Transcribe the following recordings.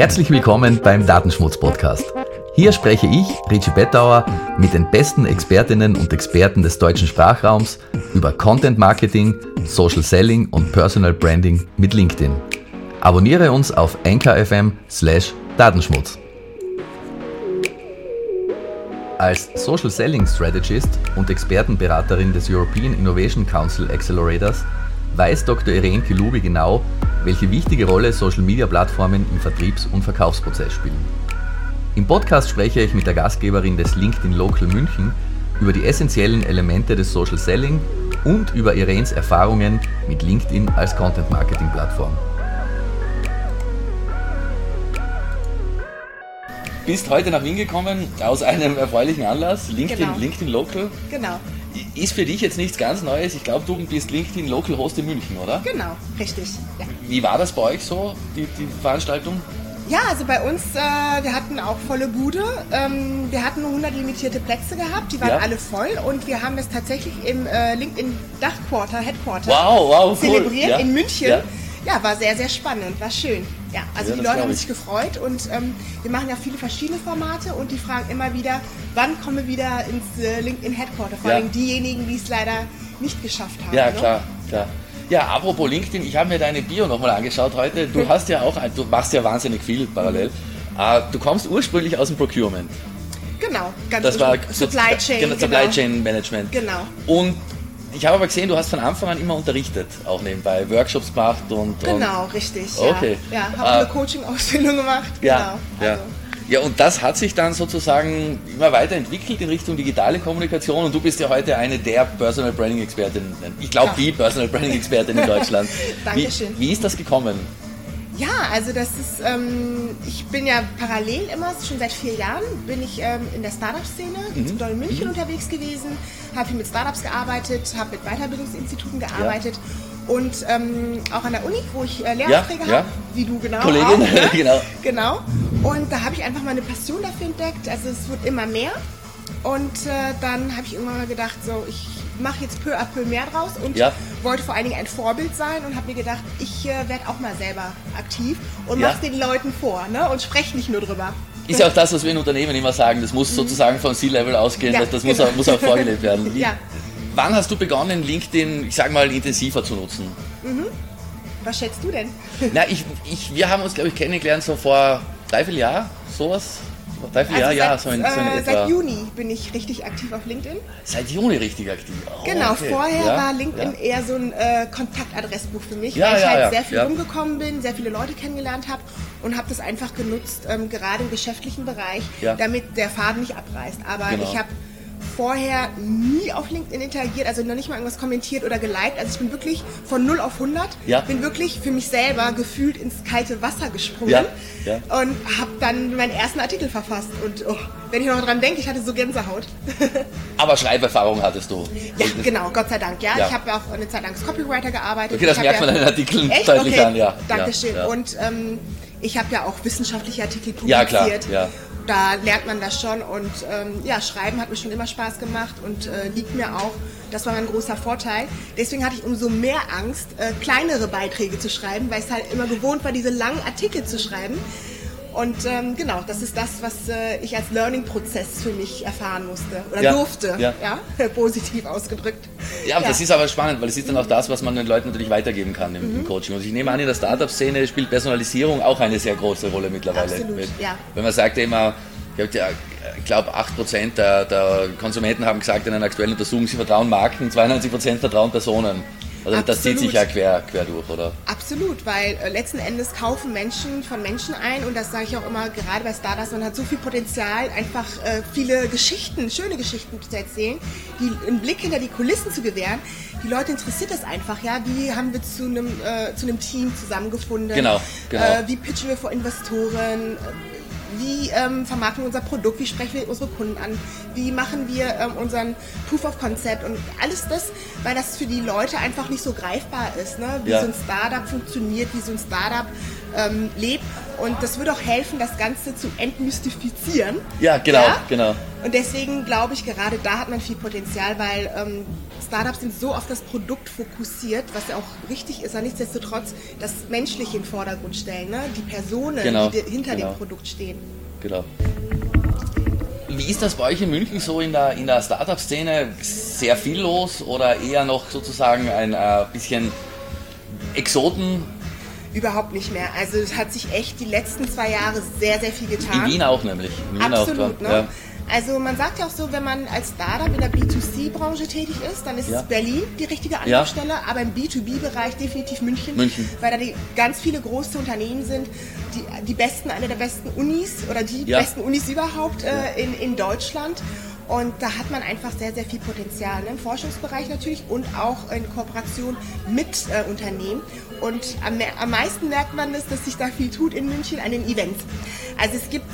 Herzlich willkommen beim Datenschmutz-Podcast. Hier spreche ich, Richie Bettauer, mit den besten Expertinnen und Experten des deutschen Sprachraums über Content Marketing, Social Selling und Personal Branding mit LinkedIn. Abonniere uns auf anchor.fm slash Datenschmutz. Als Social Selling Strategist und Expertenberaterin des European Innovation Council Accelerators weiß Dr. Irene Kilubi genau, welche wichtige Rolle Social-Media-Plattformen im Vertriebs- und Verkaufsprozess spielen. Im Podcast spreche ich mit der Gastgeberin des LinkedIn Local München über die essentiellen Elemente des Social Selling und über Irenes Erfahrungen mit LinkedIn als Content-Marketing-Plattform. bist heute nach Wien gekommen aus einem erfreulichen Anlass, LinkedIn, genau. LinkedIn Local. Genau. Ist für dich jetzt nichts ganz Neues. Ich glaube, du bist LinkedIn Local Host in München, oder? Genau, richtig. Ja. Wie war das bei euch so, die, die Veranstaltung? Ja, also bei uns, äh, wir hatten auch volle Bude. Ähm, wir hatten nur 100 limitierte Plätze gehabt, die waren ja. alle voll und wir haben es tatsächlich im äh, LinkedIn Dachquarter, Headquarter wow, wow, zelebriert cool. ja. in München. Ja. ja. war sehr, sehr spannend, war schön. Ja, also ja, die Leute haben sich gefreut und ähm, wir machen ja viele verschiedene Formate und die fragen immer wieder, wann kommen wir wieder ins äh, LinkedIn Headquarter, vor ja. allem diejenigen, die es leider nicht geschafft haben. Ja, ne? klar, klar. Ja, apropos LinkedIn, ich habe mir deine Bio nochmal angeschaut heute. Du hast ja auch, du machst ja wahnsinnig viel parallel. Uh, du kommst ursprünglich aus dem Procurement. Genau, ganz Das war Supply Chain. Genau, Supply genau. Chain Management. Genau. Und ich habe aber gesehen, du hast von Anfang an immer unterrichtet, auch nebenbei, Workshops gemacht und. Genau, richtig. Okay. Ja, ja habe äh, eine Coaching-Ausbildung gemacht. Ja, genau. ja. Also. ja, und das hat sich dann sozusagen immer weiterentwickelt in Richtung digitale Kommunikation und du bist ja heute eine der Personal Branding Expertinnen. Ich glaube, ja. die Personal Branding Expertin in Deutschland. Dankeschön. Wie, wie ist das gekommen? Ja, also das ist, ähm, ich bin ja parallel immer, schon seit vier Jahren, bin ich ähm, in der Startup-Szene mhm. in München mhm. unterwegs gewesen, habe viel mit Startups gearbeitet, habe mit Weiterbildungsinstituten gearbeitet ja. und ähm, auch an der Uni, wo ich äh, Lehraufträge ja, habe, ja. wie du genau. Kollegin, auch, ne? genau. genau. Und da habe ich einfach meine Passion dafür entdeckt, also es wird immer mehr. Und äh, dann habe ich irgendwann mal gedacht, so ich mache jetzt peu à peu mehr draus und ja. wollte vor allen Dingen ein Vorbild sein und habe mir gedacht, ich äh, werde auch mal selber aktiv und ja. mache den Leuten vor ne? und spreche nicht nur drüber. Ist ja auch das, was wir in Unternehmen immer sagen, das muss mhm. sozusagen von C-Level ausgehen, ja, das, das genau. muss, auch, muss, auch, vorgelebt werden. ja. Wann hast du begonnen, LinkedIn, ich sage mal, intensiver zu nutzen? Mhm. Was schätzt du denn? Na, ich, ich, wir haben uns, glaube ich, kennengelernt so vor drei, vier Jahren, sowas. Drei, vier also seit, ja, so in, so in äh, Seit Juni bin ich richtig aktiv auf LinkedIn. Seit Juni richtig aktiv? Oh, genau, okay. vorher ja, war LinkedIn ja. eher so ein äh, Kontaktadressbuch für mich, weil ich halt sehr viel rumgekommen bin, sehr viele Leute kennengelernt habe und habe das einfach genutzt, ähm, gerade im geschäftlichen Bereich, damit der Faden nicht abreißt. Aber genau. ich habe vorher nie auf LinkedIn interagiert, also noch nicht mal irgendwas kommentiert oder geliked. Also ich bin wirklich von 0 auf 100, ja. bin wirklich für mich selber gefühlt ins kalte Wasser gesprungen ja. Ja. und habe dann meinen ersten Artikel verfasst. Und oh, wenn ich noch dran denke, ich hatte so Gänsehaut. Aber Schreiberfahrung hattest du? Ja, genau, Gott sei Dank. Ja, ich habe auch eine Zeit lang als Copywriter gearbeitet. Okay, das ich merkt man in den Artikeln echt? deutlich okay. an, ja. Dankeschön. Und ähm, ich habe ja auch wissenschaftliche Artikel publiziert. Ja, klar. Ja da lernt man das schon und ähm, ja, Schreiben hat mir schon immer Spaß gemacht und äh, liegt mir auch. Das war mein großer Vorteil. Deswegen hatte ich umso mehr Angst, äh, kleinere Beiträge zu schreiben, weil es halt immer gewohnt war, diese langen Artikel zu schreiben. Und ähm, genau, das ist das, was äh, ich als Learning-Prozess für mich erfahren musste oder ja, durfte, ja. ja. positiv ausgedrückt. Ja, ja, das ist aber spannend, weil es ist dann auch das, was man den Leuten natürlich weitergeben kann im, mhm. im Coaching. Und ich nehme an, in der Startup-Szene spielt Personalisierung auch eine sehr große Rolle mittlerweile. Absolut, ja. Wenn man sagt immer, ich glaube, 8% der, der Konsumenten haben gesagt in einer aktuellen Untersuchung, sie vertrauen Marken, 92% vertrauen Personen. Also Absolut. das zieht sich ja quer, quer durch, oder? Absolut, weil äh, letzten Endes kaufen Menschen von Menschen ein und das sage ich auch immer, gerade bei Stardust, man hat so viel Potenzial, einfach äh, viele Geschichten, schöne Geschichten zu erzählen, die einen Blick hinter die Kulissen zu gewähren. Die Leute interessiert das einfach, ja. Wie haben wir zu einem, äh, zu einem Team zusammengefunden? Genau, genau. Äh, wie pitchen wir vor Investoren? Wie ähm, vermarkten wir unser Produkt, wie sprechen wir unsere Kunden an, wie machen wir ähm, unseren Proof of Concept und alles das, weil das für die Leute einfach nicht so greifbar ist, ne? wie ja. so ein Startup funktioniert, wie so ein Startup ähm, lebt. Und das würde auch helfen, das Ganze zu entmystifizieren. Ja, genau, ja? genau. Und deswegen glaube ich, gerade da hat man viel Potenzial, weil ähm, Startups sind so auf das Produkt fokussiert, was ja auch richtig ist, aber nichtsdestotrotz das Menschliche in den Vordergrund stellen, ne? die Personen, genau, die hinter genau. dem Produkt stehen. Genau. Wie ist das bei euch in München so in der, in der Startup-Szene? Sehr viel los oder eher noch sozusagen ein äh, bisschen Exoten? Überhaupt nicht mehr. Also es hat sich echt die letzten zwei Jahre sehr, sehr viel getan. In Wien auch nämlich. Wien Absolut, auch, ne? Ja. Also man sagt ja auch so, wenn man als Startup in der B2C-Branche tätig ist, dann ist ja. Berlin die richtige Anlaufstelle, ja. aber im B2B-Bereich definitiv München, München, weil da die ganz viele große Unternehmen sind, die, die besten, eine der besten Unis oder die ja. besten Unis überhaupt äh, in, in Deutschland. Und da hat man einfach sehr, sehr viel Potenzial ne? im Forschungsbereich natürlich und auch in Kooperation mit äh, Unternehmen. Und am, am meisten merkt man es, dass sich da viel tut in München an den Events. Also es gibt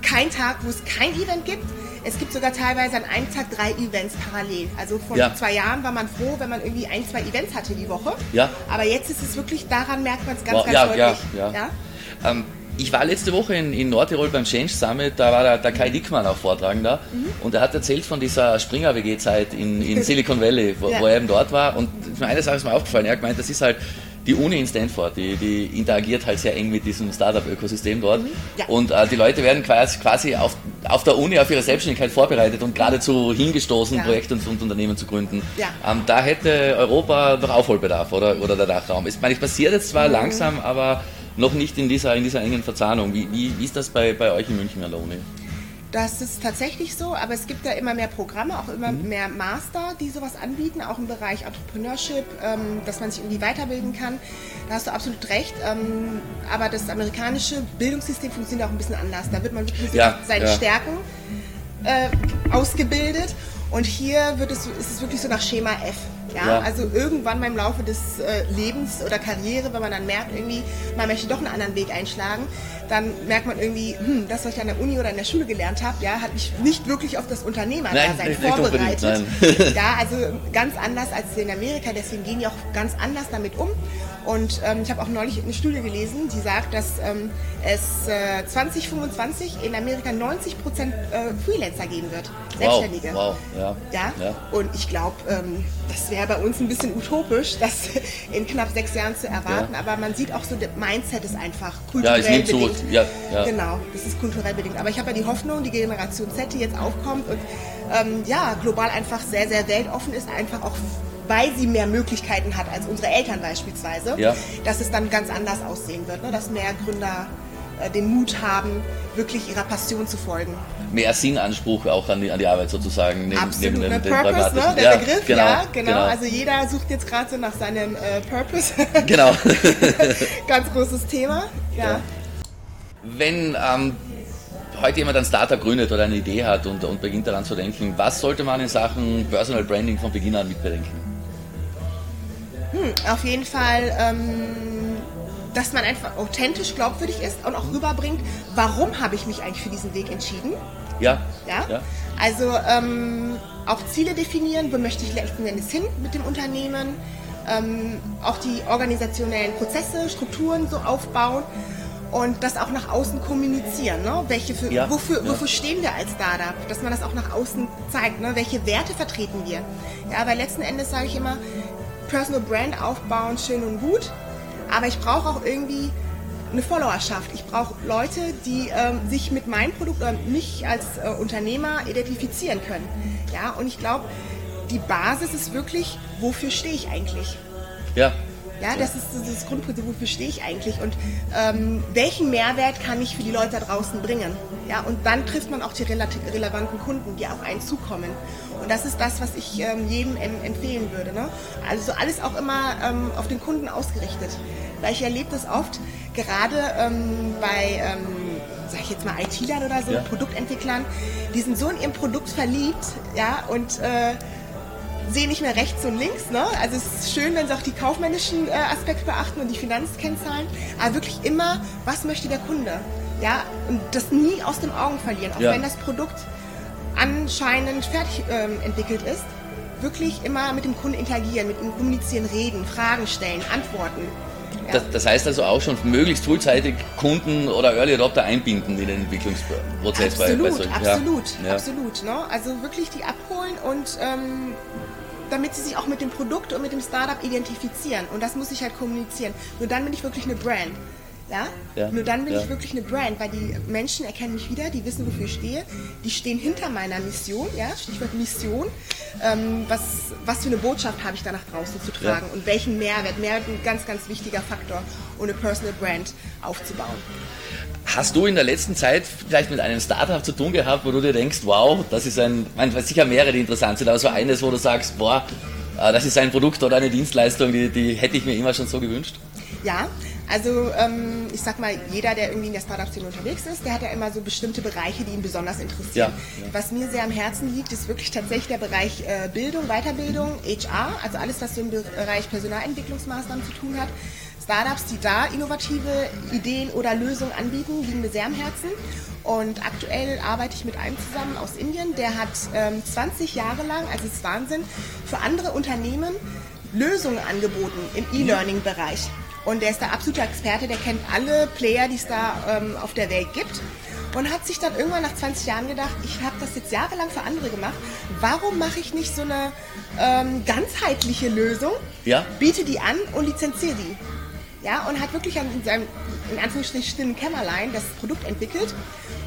keinen Tag, wo es kein Event gibt. Es gibt sogar teilweise an einem Tag drei Events parallel. Also vor ja. zwei Jahren war man froh, wenn man irgendwie ein, zwei Events hatte die Woche. Ja. Aber jetzt ist es wirklich, daran merkt man es ganz, wow. ganz ja, deutlich. Ja, ja. Ähm, ich war letzte Woche in, in, Nordtirol beim Change Summit, da war der, der Kai Dickmann auch vortragender mhm. und er hat erzählt von dieser Springer-WG-Zeit in, in Silicon Valley, wo, wo, er eben dort war. Und eine Sache ist mir aufgefallen, er hat gemeint, das ist halt die Uni in Stanford, die, die interagiert halt sehr eng mit diesem Startup-Ökosystem dort. Mhm. Ja. Und äh, die Leute werden quasi, quasi auf, auf der Uni auf ihre Selbstständigkeit vorbereitet und geradezu hingestoßen, ja. Projekte und, und, Unternehmen zu gründen. Ja. Ähm, da hätte Europa noch Aufholbedarf oder, oder der Dachraum. Ich meine, es passiert jetzt zwar mhm. langsam, aber noch nicht in dieser, in dieser engen Verzahnung. Wie, wie, wie ist das bei, bei euch in München Uni? Das ist tatsächlich so, aber es gibt ja immer mehr Programme, auch immer mhm. mehr Master, die sowas anbieten, auch im Bereich Entrepreneurship, ähm, dass man sich irgendwie weiterbilden kann. Da hast du absolut recht. Ähm, aber das amerikanische Bildungssystem funktioniert auch ein bisschen anders. Da wird man wirklich ja, seine ja. Stärken äh, ausgebildet und hier wird es, ist es wirklich so nach Schema F. Ja, ja. also irgendwann mal im Laufe des äh, Lebens oder Karriere, wenn man dann merkt, irgendwie, man möchte doch einen anderen Weg einschlagen, dann merkt man irgendwie, hm, das, was ich an der Uni oder in der Schule gelernt habe, ja, hat mich nicht wirklich auf das Unternehmerdasein vorbereitet. ja, also ganz anders als in Amerika, deswegen gehen die auch ganz anders damit um. Und ähm, ich habe auch neulich eine Studie gelesen, die sagt, dass ähm, es äh, 2025 in Amerika 90 Prozent äh, Freelancer geben wird, Selbstständige. Wow, wow. Ja. ja. ja. Und ich glaube, ähm, das wäre bei uns ein bisschen utopisch, das in knapp sechs Jahren zu erwarten. Ja. Aber man sieht auch so, das Mindset ist einfach kulturell ja, bedingt. So, ja, ja. Genau, das ist kulturell bedingt. Aber ich habe ja die Hoffnung, die Generation Z, die jetzt aufkommt und ähm, ja, global einfach sehr, sehr weltoffen ist, einfach auch weil sie mehr Möglichkeiten hat als unsere Eltern beispielsweise, ja. dass es dann ganz anders aussehen wird, ne? dass mehr Gründer äh, den Mut haben, wirklich ihrer Passion zu folgen. Mehr Sinnanspruch auch an die, an die Arbeit sozusagen. Neben, Absolut, neben dem? Purpose, ne? der ja, Begriff, genau, ja, genau. genau. Also jeder sucht jetzt gerade so nach seinem äh, Purpose. Genau. Ganz großes Thema, ja. ja. Wenn ähm, heute jemand ein Startup gründet oder eine Idee hat und, und beginnt daran zu denken, was sollte man in Sachen Personal Branding von Beginn an mitbedenken? Hm, auf jeden Fall, ähm, dass man einfach authentisch glaubwürdig ist und auch rüberbringt, warum habe ich mich eigentlich für diesen Weg entschieden. Ja. Ja. ja. Also ähm, auch Ziele definieren, wo möchte ich letzten Endes hin mit dem Unternehmen. Ähm, auch die organisationellen Prozesse, Strukturen so aufbauen und das auch nach außen kommunizieren. Ne? Welche für, ja, wofür, ja. wofür stehen wir als Startup? Dass man das auch nach außen zeigt. Ne? Welche Werte vertreten wir? Ja, weil letzten Endes sage ich immer, Personal Brand aufbauen, schön und gut, aber ich brauche auch irgendwie eine Followerschaft. Ich brauche Leute, die ähm, sich mit meinem Produkt oder mich als äh, Unternehmer identifizieren können. Ja, und ich glaube, die Basis ist wirklich, wofür stehe ich eigentlich? Ja. Ja, das ist das Grundprinzip, wofür stehe ich eigentlich und ähm, welchen Mehrwert kann ich für die Leute da draußen bringen? Ja, und dann trifft man auch die relevanten Kunden, die auf einen zukommen. Und das ist das, was ich ähm, jedem empfehlen würde. Ne? Also alles auch immer ähm, auf den Kunden ausgerichtet. Weil ich erlebe das oft, gerade ähm, bei, ähm, sag ich jetzt mal, IT-Lern oder so, ja. Produktentwicklern, die sind so in ihrem Produkt verliebt, ja, und äh, sehen nicht mehr rechts und links. Ne? Also es ist schön, wenn sie auch die kaufmännischen äh, Aspekte beachten und die Finanzkennzahlen, aber wirklich immer, was möchte der Kunde? Ja, und das nie aus den Augen verlieren, auch ja. wenn das Produkt anscheinend fertig ähm, entwickelt ist, wirklich immer mit dem Kunden interagieren, mit ihm kommunizieren, reden, Fragen stellen, antworten. Ja. Das, das, heißt also auch schon möglichst frühzeitig Kunden oder Early Adopter einbinden in den Entwicklungsprozess. Absolut, bei, bei absolut, ja. absolut. Ne? Also wirklich die abholen und ähm, damit sie sich auch mit dem Produkt und mit dem Startup identifizieren. Und das muss ich halt kommunizieren. Nur dann bin ich wirklich eine Brand. Ja? ja? Nur dann bin ja. ich wirklich eine Brand, weil die Menschen erkennen mich wieder, die wissen, wofür ich stehe, die stehen hinter meiner Mission, ja? Stichwort Mission. Ähm, was, was für eine Botschaft habe ich da nach draußen zu tragen ja. und welchen Mehrwert? Mehrwert ein ganz, ganz wichtiger Faktor, um eine Personal Brand aufzubauen. Hast du in der letzten Zeit vielleicht mit einem Startup zu tun gehabt, wo du dir denkst, wow, das ist ein, man weiß sicher mehrere, die interessant sind, aber so eines, wo du sagst, boah, äh, das ist ein Produkt oder eine Dienstleistung, die, die hätte ich mir immer schon so gewünscht? Ja, also ähm, ich sag mal, jeder, der irgendwie in der Startup-Szene unterwegs ist, der hat ja immer so bestimmte Bereiche, die ihn besonders interessieren. Ja, ja. Was mir sehr am Herzen liegt, ist wirklich tatsächlich der Bereich äh, Bildung, Weiterbildung, HR, also alles, was so im Bereich Personalentwicklungsmaßnahmen zu tun hat. Startups, die da innovative Ideen oder Lösungen anbieten, liegen mir sehr am Herzen. Und aktuell arbeite ich mit einem zusammen aus Indien, der hat ähm, 20 Jahre lang, also es ist Wahnsinn, für andere Unternehmen Lösungen angeboten im E-Learning-Bereich. Und der ist der absolute Experte, der kennt alle Player, die es da ähm, auf der Welt gibt. Und hat sich dann irgendwann nach 20 Jahren gedacht, ich habe das jetzt jahrelang für andere gemacht, warum mache ich nicht so eine ähm, ganzheitliche Lösung, ja. biete die an und lizenziere die. Ja, und hat wirklich in seinem, in Anführungsstrichen, stillen Kämmerlein das Produkt entwickelt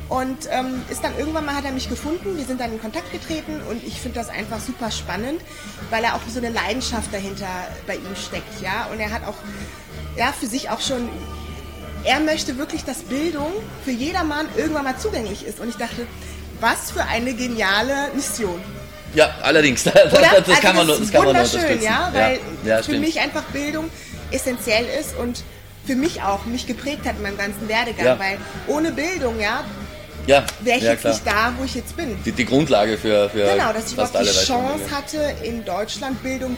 und ähm, ist dann irgendwann mal hat er mich gefunden, wir sind dann in Kontakt getreten und ich finde das einfach super spannend, weil er auch so eine Leidenschaft dahinter bei ihm steckt, ja. Und er hat auch ja, für sich auch schon, er möchte wirklich, dass Bildung für jedermann irgendwann mal zugänglich ist. Und ich dachte, was für eine geniale Mission. Ja, allerdings. Das, das, also kann man, das, das kann man wunderschön, ja, weil ja, ja, für mich einfach Bildung essentiell ist und für mich auch mich geprägt hat in meinem ganzen Werdegang, ja. weil ohne Bildung, ja, ja, wäre ich ja, jetzt klar. nicht da, wo ich jetzt bin. Die, die Grundlage für, für Genau, dass ich überhaupt die Chance hatte, in Deutschland Bildung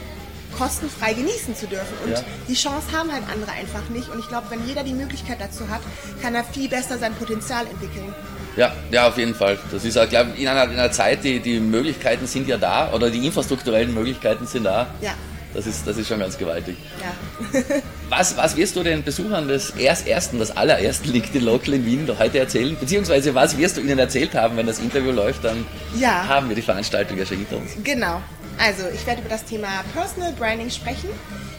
kostenfrei genießen zu dürfen. Und ja. die Chance haben halt andere einfach nicht. Und ich glaube, wenn jeder die Möglichkeit dazu hat, kann er viel besser sein Potenzial entwickeln. Ja, ja, auf jeden Fall. Das ist, glaube in einer, in einer Zeit, die, die Möglichkeiten sind ja da oder die infrastrukturellen Möglichkeiten sind da. Ja. Das ist, das ist schon ganz gewaltig. Ja. was, was wirst du den Besuchern des erst, ersten, des allerersten LinkedIn Local in Wien heute erzählen? Beziehungsweise was wirst du ihnen erzählt haben, wenn das Interview läuft? Dann ja. haben wir die Veranstaltung ja schon hinter uns. Genau. Also, ich werde über das Thema Personal Branding sprechen.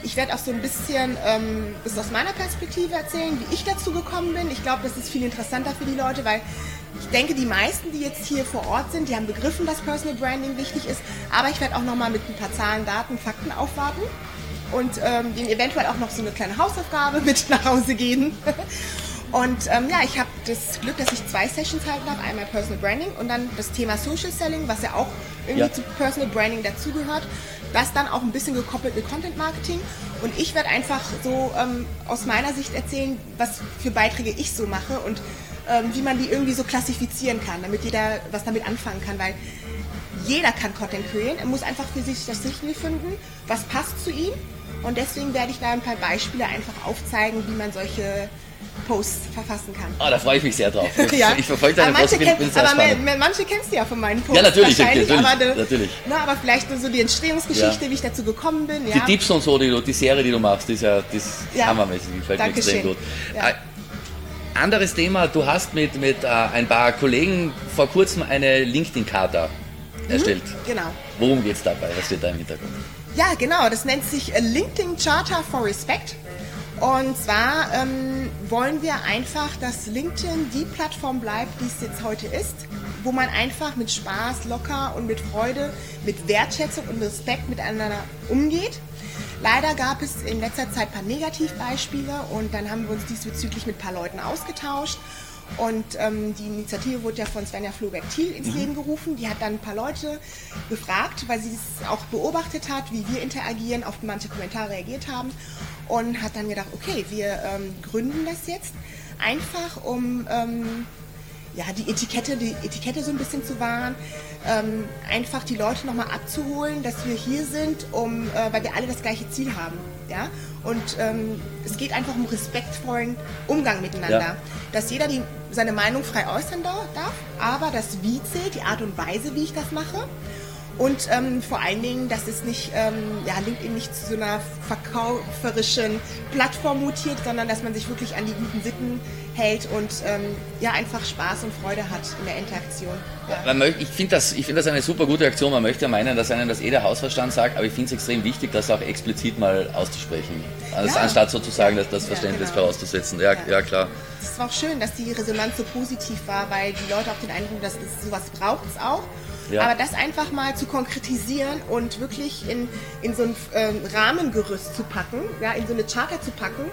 Ich werde auch so ein bisschen ähm, das aus meiner Perspektive erzählen, wie ich dazu gekommen bin. Ich glaube, das ist viel interessanter für die Leute, weil ich denke, die meisten, die jetzt hier vor Ort sind, die haben begriffen, dass Personal Branding wichtig ist. Aber ich werde auch nochmal mit ein paar Zahlen, Daten, Fakten aufwarten und ähm, denen eventuell auch noch so eine kleine Hausaufgabe mit nach Hause geben. Und ähm, ja, ich habe das Glück, dass ich zwei Sessions halten darf. Einmal Personal Branding und dann das Thema Social Selling, was ja auch irgendwie ja. zu Personal Branding dazugehört. Das dann auch ein bisschen gekoppelt mit Content Marketing. Und ich werde einfach so ähm, aus meiner Sicht erzählen, was für Beiträge ich so mache und ähm, wie man die irgendwie so klassifizieren kann, damit jeder was damit anfangen kann. Weil jeder kann Content kreieren. Er muss einfach für sich das Richtige finden, was passt zu ihm. Und deswegen werde ich da ein paar Beispiele einfach aufzeigen, wie man solche Posts verfassen kann. Ah, da freue ich mich sehr drauf. Ich, ja. ich verfolge deine aber manche, kenn, aber spannend. manche kennst du ja von meinen Posts. Ja, natürlich. natürlich, aber, de, natürlich. Na, aber vielleicht so die Entstehungsgeschichte, ja. wie ich dazu gekommen bin. Ja. Die Tipps und so, die, du, die Serie, die du machst, die ist ja, das ja. hammermäßig. Die gefällt mir extrem gut. Ja. Äh, anderes Thema, du hast mit, mit äh, ein paar Kollegen vor kurzem eine LinkedIn-Charta mhm, erstellt. Genau. Worum geht es dabei? Was steht da im Hintergrund? Ja, genau. Das nennt sich LinkedIn Charter for Respect. Und zwar ähm, wollen wir einfach, dass LinkedIn die Plattform bleibt, die es jetzt heute ist, wo man einfach mit Spaß, locker und mit Freude, mit Wertschätzung und Respekt miteinander umgeht. Leider gab es in letzter Zeit ein paar Negativbeispiele und dann haben wir uns diesbezüglich mit ein paar Leuten ausgetauscht und ähm, die Initiative wurde ja von Svenja Floberg-Thiel ins mhm. Leben gerufen. Die hat dann ein paar Leute gefragt, weil sie es auch beobachtet hat, wie wir interagieren, auf manche Kommentare reagiert haben. Und hat dann gedacht, okay, wir ähm, gründen das jetzt einfach, um ähm, ja, die Etikette, die Etikette so ein bisschen zu wahren, ähm, einfach die Leute nochmal abzuholen, dass wir hier sind, um, äh, weil wir alle das gleiche Ziel haben. Ja? Und ähm, es geht einfach um respektvollen Umgang miteinander. Ja. Dass jeder die, seine Meinung frei äußern darf, aber das Wie zählt, die Art und Weise, wie ich das mache. Und ähm, vor allen Dingen, dass es nicht, ähm, ja, LinkedIn nicht zu so einer verkauferischen Plattform mutiert, sondern dass man sich wirklich an die guten Sitten hält und ähm, ja, einfach Spaß und Freude hat in der Interaktion. Ja. Möchte, ich finde das, find das eine super gute Aktion. Man möchte ja meinen, dass einem das eh der Hausverstand sagt, aber ich finde es extrem wichtig, das auch explizit mal auszusprechen. Also ja. Anstatt sozusagen das, das Verständnis ja, genau. vorauszusetzen. Ja, ja. klar. Es war auch schön, dass die Resonanz so positiv war, weil die Leute auch den Eindruck, dass es sowas braucht es auch. Ja. Aber das einfach mal zu konkretisieren und wirklich in, in so ein ähm, Rahmengerüst zu packen, ja, in so eine Charter zu packen,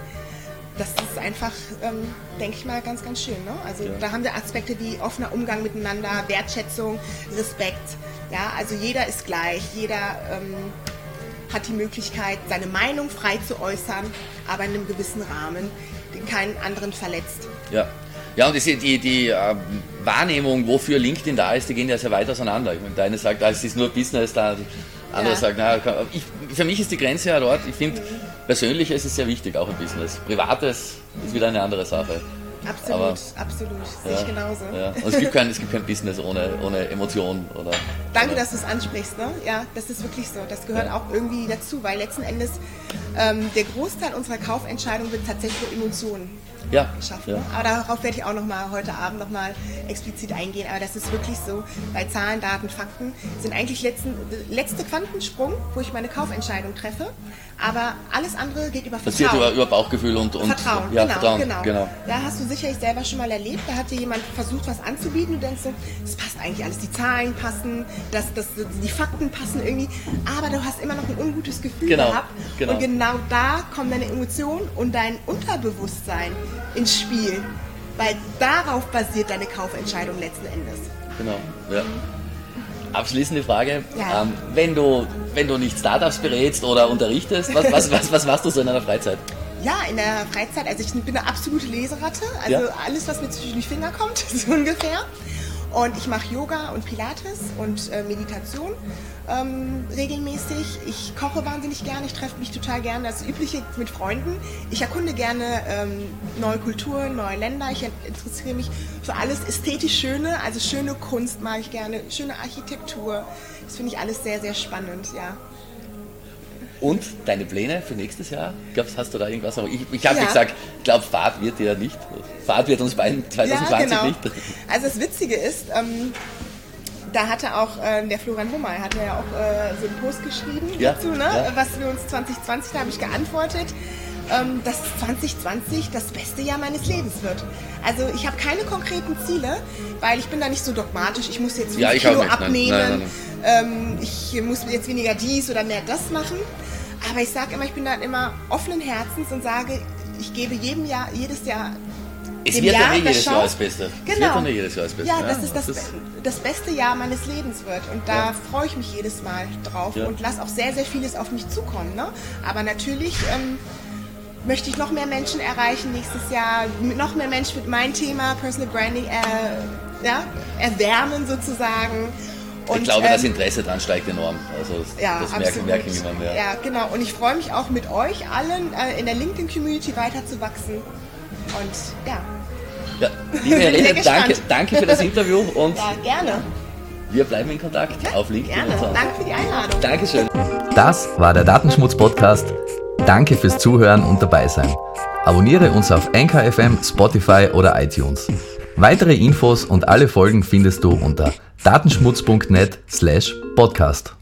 das ist einfach, ähm, denke ich mal, ganz, ganz schön. Ne? Also ja. da haben wir Aspekte wie offener Umgang miteinander, Wertschätzung, Respekt. Ja, also jeder ist gleich, jeder ähm, hat die Möglichkeit, seine Meinung frei zu äußern, aber in einem gewissen Rahmen, den keinen anderen verletzt. Ja, ja, und die, die, die äh, Wahrnehmung, wofür LinkedIn da ist, die gehen ja sehr weit auseinander. Ich meine, der eine sagt, ah, es ist nur Business, der andere ja. sagt, na, ich, für mich ist die Grenze ja dort. Ich finde, persönliches ist sehr wichtig, auch im Business. Privates ist wieder eine andere Sache. Absolut, Aber, absolut. Sehe ja, ich genauso. Ja. Und es gibt, kein, es gibt kein Business ohne, ohne Emotionen. Oder, Danke, oder. dass du es ansprichst. Ne? Ja, das ist wirklich so. Das gehört ja. auch irgendwie dazu, weil letzten Endes ähm, der Großteil unserer Kaufentscheidung wird tatsächlich durch Emotionen ja. geschaffen. Ja. Aber darauf werde ich auch noch mal heute Abend noch mal explizit eingehen. Aber das ist wirklich so, bei Zahlen, Daten, Fakten sind eigentlich letzten, letzte Quantensprung, wo ich meine Kaufentscheidung treffe. Aber alles andere geht über Vertrauen. Passiert über, über Bauchgefühl und, und Vertrauen. Ja, genau, Vertrauen. Genau. genau. Da hast du sicherlich selber schon mal erlebt. Da hat dir jemand versucht, was anzubieten. Du denkst so, das passt eigentlich alles. Die Zahlen passen, das, das, die Fakten passen irgendwie. Aber du hast immer noch ein ungutes Gefühl genau, gehabt. Genau. Und genau da kommen deine Emotionen und dein Unterbewusstsein ins Spiel. Weil darauf basiert deine Kaufentscheidung letzten Endes. Genau, ja. Abschließende Frage. Ja. Ähm, wenn, du, wenn du nicht Startups berätst oder unterrichtest, was, was, was, was machst du so in deiner Freizeit? Ja, in der Freizeit, also ich bin eine absolute Leseratte. Also ja. alles, was mir zwischen die Finger kommt, so ungefähr. Und ich mache Yoga und Pilates und äh, Meditation ähm, regelmäßig. Ich koche wahnsinnig gerne, ich treffe mich total gerne, das Übliche mit Freunden. Ich erkunde gerne ähm, neue Kulturen, neue Länder. Ich interessiere mich für alles ästhetisch Schöne, also schöne Kunst mag ich gerne, schöne Architektur. Das finde ich alles sehr, sehr spannend, ja. Und deine Pläne für nächstes Jahr? Glaubst, hast du da irgendwas noch? Ich, ich habe ja. gesagt, ich glaube, Fahrt wird ja nicht. Fahrt wird uns beiden 2020 ja, genau. nicht. Also das Witzige ist, ähm, da hatte auch äh, der Florian Hummer, hat ja auch äh, so einen Post geschrieben ja, dazu, ne? Ja. was wir uns 2020, da habe ich geantwortet, ähm, dass 2020 das beste Jahr meines Lebens wird. Also ich habe keine konkreten Ziele, weil ich bin da nicht so dogmatisch, ich muss jetzt 5 ja, Kilo abnehmen, nein, nein, nein, ähm, ich muss jetzt weniger dies oder mehr das machen. Aber ich sage immer, ich bin dann immer offenen Herzens und sage, ich gebe jedem Jahr, jedes Jahr es wird Jahr, nicht jedes Jahr das Beste. Genau. Es jedes Jahr das Beste. Ja, dass es das, das, das beste Jahr meines Lebens wird. Und da ja. freue ich mich jedes Mal drauf ja. und lasse auch sehr, sehr vieles auf mich zukommen. Ne? Aber natürlich ähm, möchte ich noch mehr Menschen erreichen nächstes Jahr, noch mehr Menschen mit meinem Thema Personal Branding äh, ja, erwärmen sozusagen. Und, ich glaube, ähm, das Interesse daran steigt enorm. Also ja, das merken, merken immer mehr. Ja, genau. Und ich freue mich auch mit euch allen äh, in der LinkedIn-Community weiterzuwachsen. Und ja. Ja, liebe Helene, danke, danke für das Interview und ja, gerne. wir bleiben in Kontakt ja, auf LinkedIn. Gerne. So. Danke für die Einladung. Dankeschön. Das war der Datenschmutz-Podcast. Danke fürs Zuhören und dabei sein. Abonniere uns auf Anchor FM, Spotify oder iTunes. Weitere Infos und alle Folgen findest du unter datenschmutz.net slash podcast.